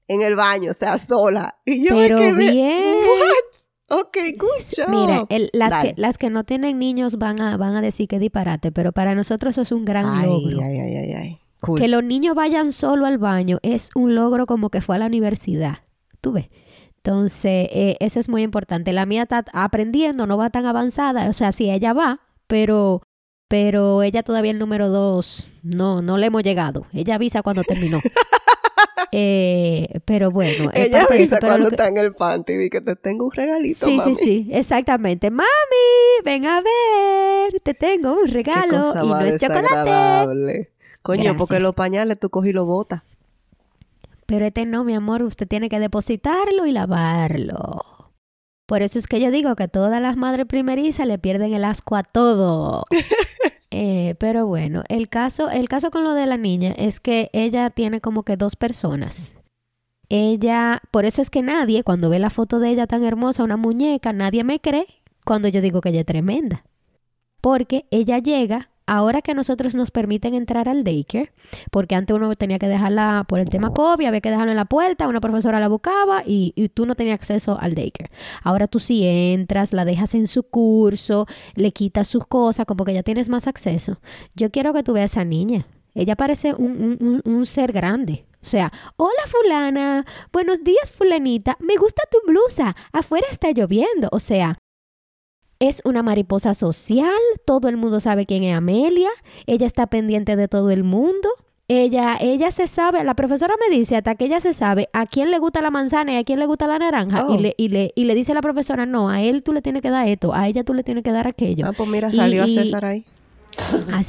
en el baño, o sea, sola. Y yo Pero me quedé, bien. What? Ok, good job. Mira, el- las, Dale. que, las que no tienen niños van a, van a decir que disparate, pero para nosotros eso es un gran ay, logro. ay, ay, ay, ay. Cool. Que los niños vayan solo al baño es un logro como que fue a la universidad. ¿Tú ves? Entonces, eh, eso es muy importante. La mía está aprendiendo, no va tan avanzada. O sea, sí, ella va, pero, pero ella todavía el número dos, no, no le hemos llegado. Ella avisa cuando terminó. Eh, pero bueno. Ella eso, avisa cuando que- está en el panty y que te tengo un regalito, Sí, mami. sí, sí, exactamente. Mami, ven a ver, te tengo un regalo y no es chocolate. Coño, porque los pañales tú cogí y lo botas. Pero este no, mi amor, usted tiene que depositarlo y lavarlo. Por eso es que yo digo que todas las madres primerizas le pierden el asco a todo. Eh, pero bueno, el caso, el caso con lo de la niña es que ella tiene como que dos personas. Ella, por eso es que nadie, cuando ve la foto de ella tan hermosa, una muñeca, nadie me cree cuando yo digo que ella es tremenda. Porque ella llega, ahora que nosotros nos permiten entrar al daycare, porque antes uno tenía que dejarla por el tema COVID, había que dejarla en la puerta, una profesora la buscaba y, tú no tenías acceso al daycare. Ahora tú sí entras, la dejas en su curso, le quitas sus cosas, como que ya tienes más acceso. Yo quiero que tú veas a esa niña. Ella parece un- un- un ser grande. O sea, hola fulana, buenos días fulanita, me gusta tu blusa, afuera está lloviendo. O sea, es una mariposa social, todo el mundo sabe quién es Amelia, ella está pendiente de todo el mundo. Ella, ella se sabe, la profesora me dice hasta que ella se sabe a quién le gusta la manzana y a quién le gusta la naranja. Oh. Y, le, y, le, y le dice a la profesora, no, a él tú le tienes que dar esto, a ella tú le tienes que dar aquello. Ah, pues mira, salió y- a César ahí.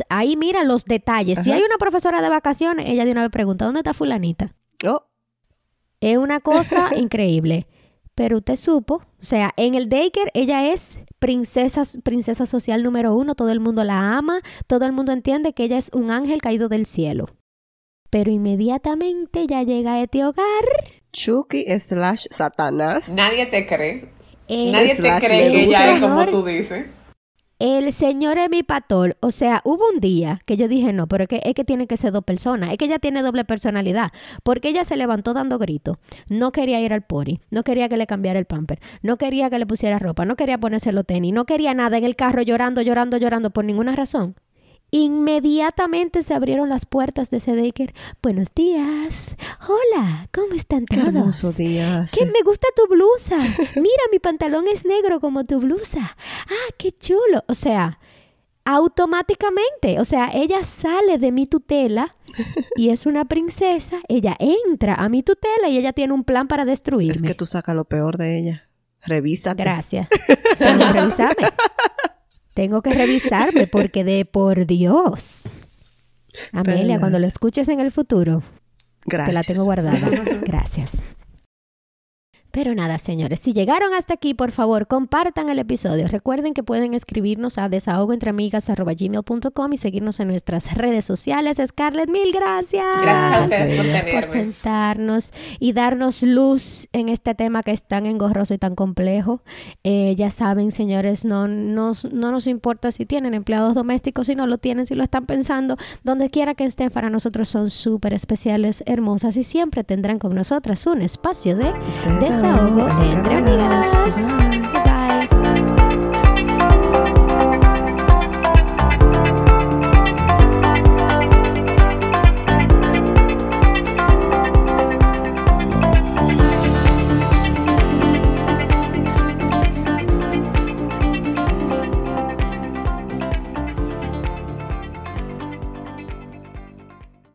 Ahí mira los detalles. Si hay una profesora de vacaciones, ella de una vez pregunta, ¿dónde está fulanita? Oh, Es una cosa increíble. Pero usted supo, o sea, en el daycare ella es princesa, princesa social número uno, todo el mundo la ama, todo el mundo entiende que ella es un ángel caído del cielo. Pero inmediatamente ya llega a este hogar Chucky slash Satanás. Nadie te cree. El Nadie te cree que ella es como tú dices. El señor Emi Patol, o sea, hubo un día que yo dije, no, pero es que, es que tiene que ser dos personas, es que ella tiene doble personalidad, porque ella se levantó dando gritos, no quería ir al pori, no quería que le cambiara el pamper, no quería que le pusiera ropa, no quería ponerse los tenis, no quería nada en el carro llorando, llorando, llorando por ninguna razón. Inmediatamente se abrieron las puertas de ese daycare. Buenos días. Hola, ¿cómo están Qué todos? hermoso día. Me gusta tu blusa. Mira, mi pantalón es negro como tu blusa. Ah, qué chulo. O sea, automáticamente, o sea, ella sale de mi tutela y es una princesa. Ella entra a mi tutela y ella tiene un plan para destruirme. Es que tú sacas lo peor de ella. Revísate. Gracias. Revisarme. Tengo que revisarme porque de por Dios. Amelia, Pero- cuando lo escuches en el futuro, Gracias. te la tengo guardada. Gracias. Pero nada, señores, si llegaron hasta aquí, por favor, compartan el episodio. Recuerden que pueden escribirnos a desahogoentreamigas.gmail.com y seguirnos en nuestras redes sociales. Scarlett, mil gracias. Gracias por por sentarnos y darnos luz en este tema que es tan engorroso y tan complejo. Eh, ya saben, señores, no nos, no nos importa si tienen empleados domésticos, si no lo tienen, si lo están pensando, donde quiera que estén, para nosotros son súper especiales, hermosas y siempre tendrán con nosotras un espacio de desahogo entre amigas.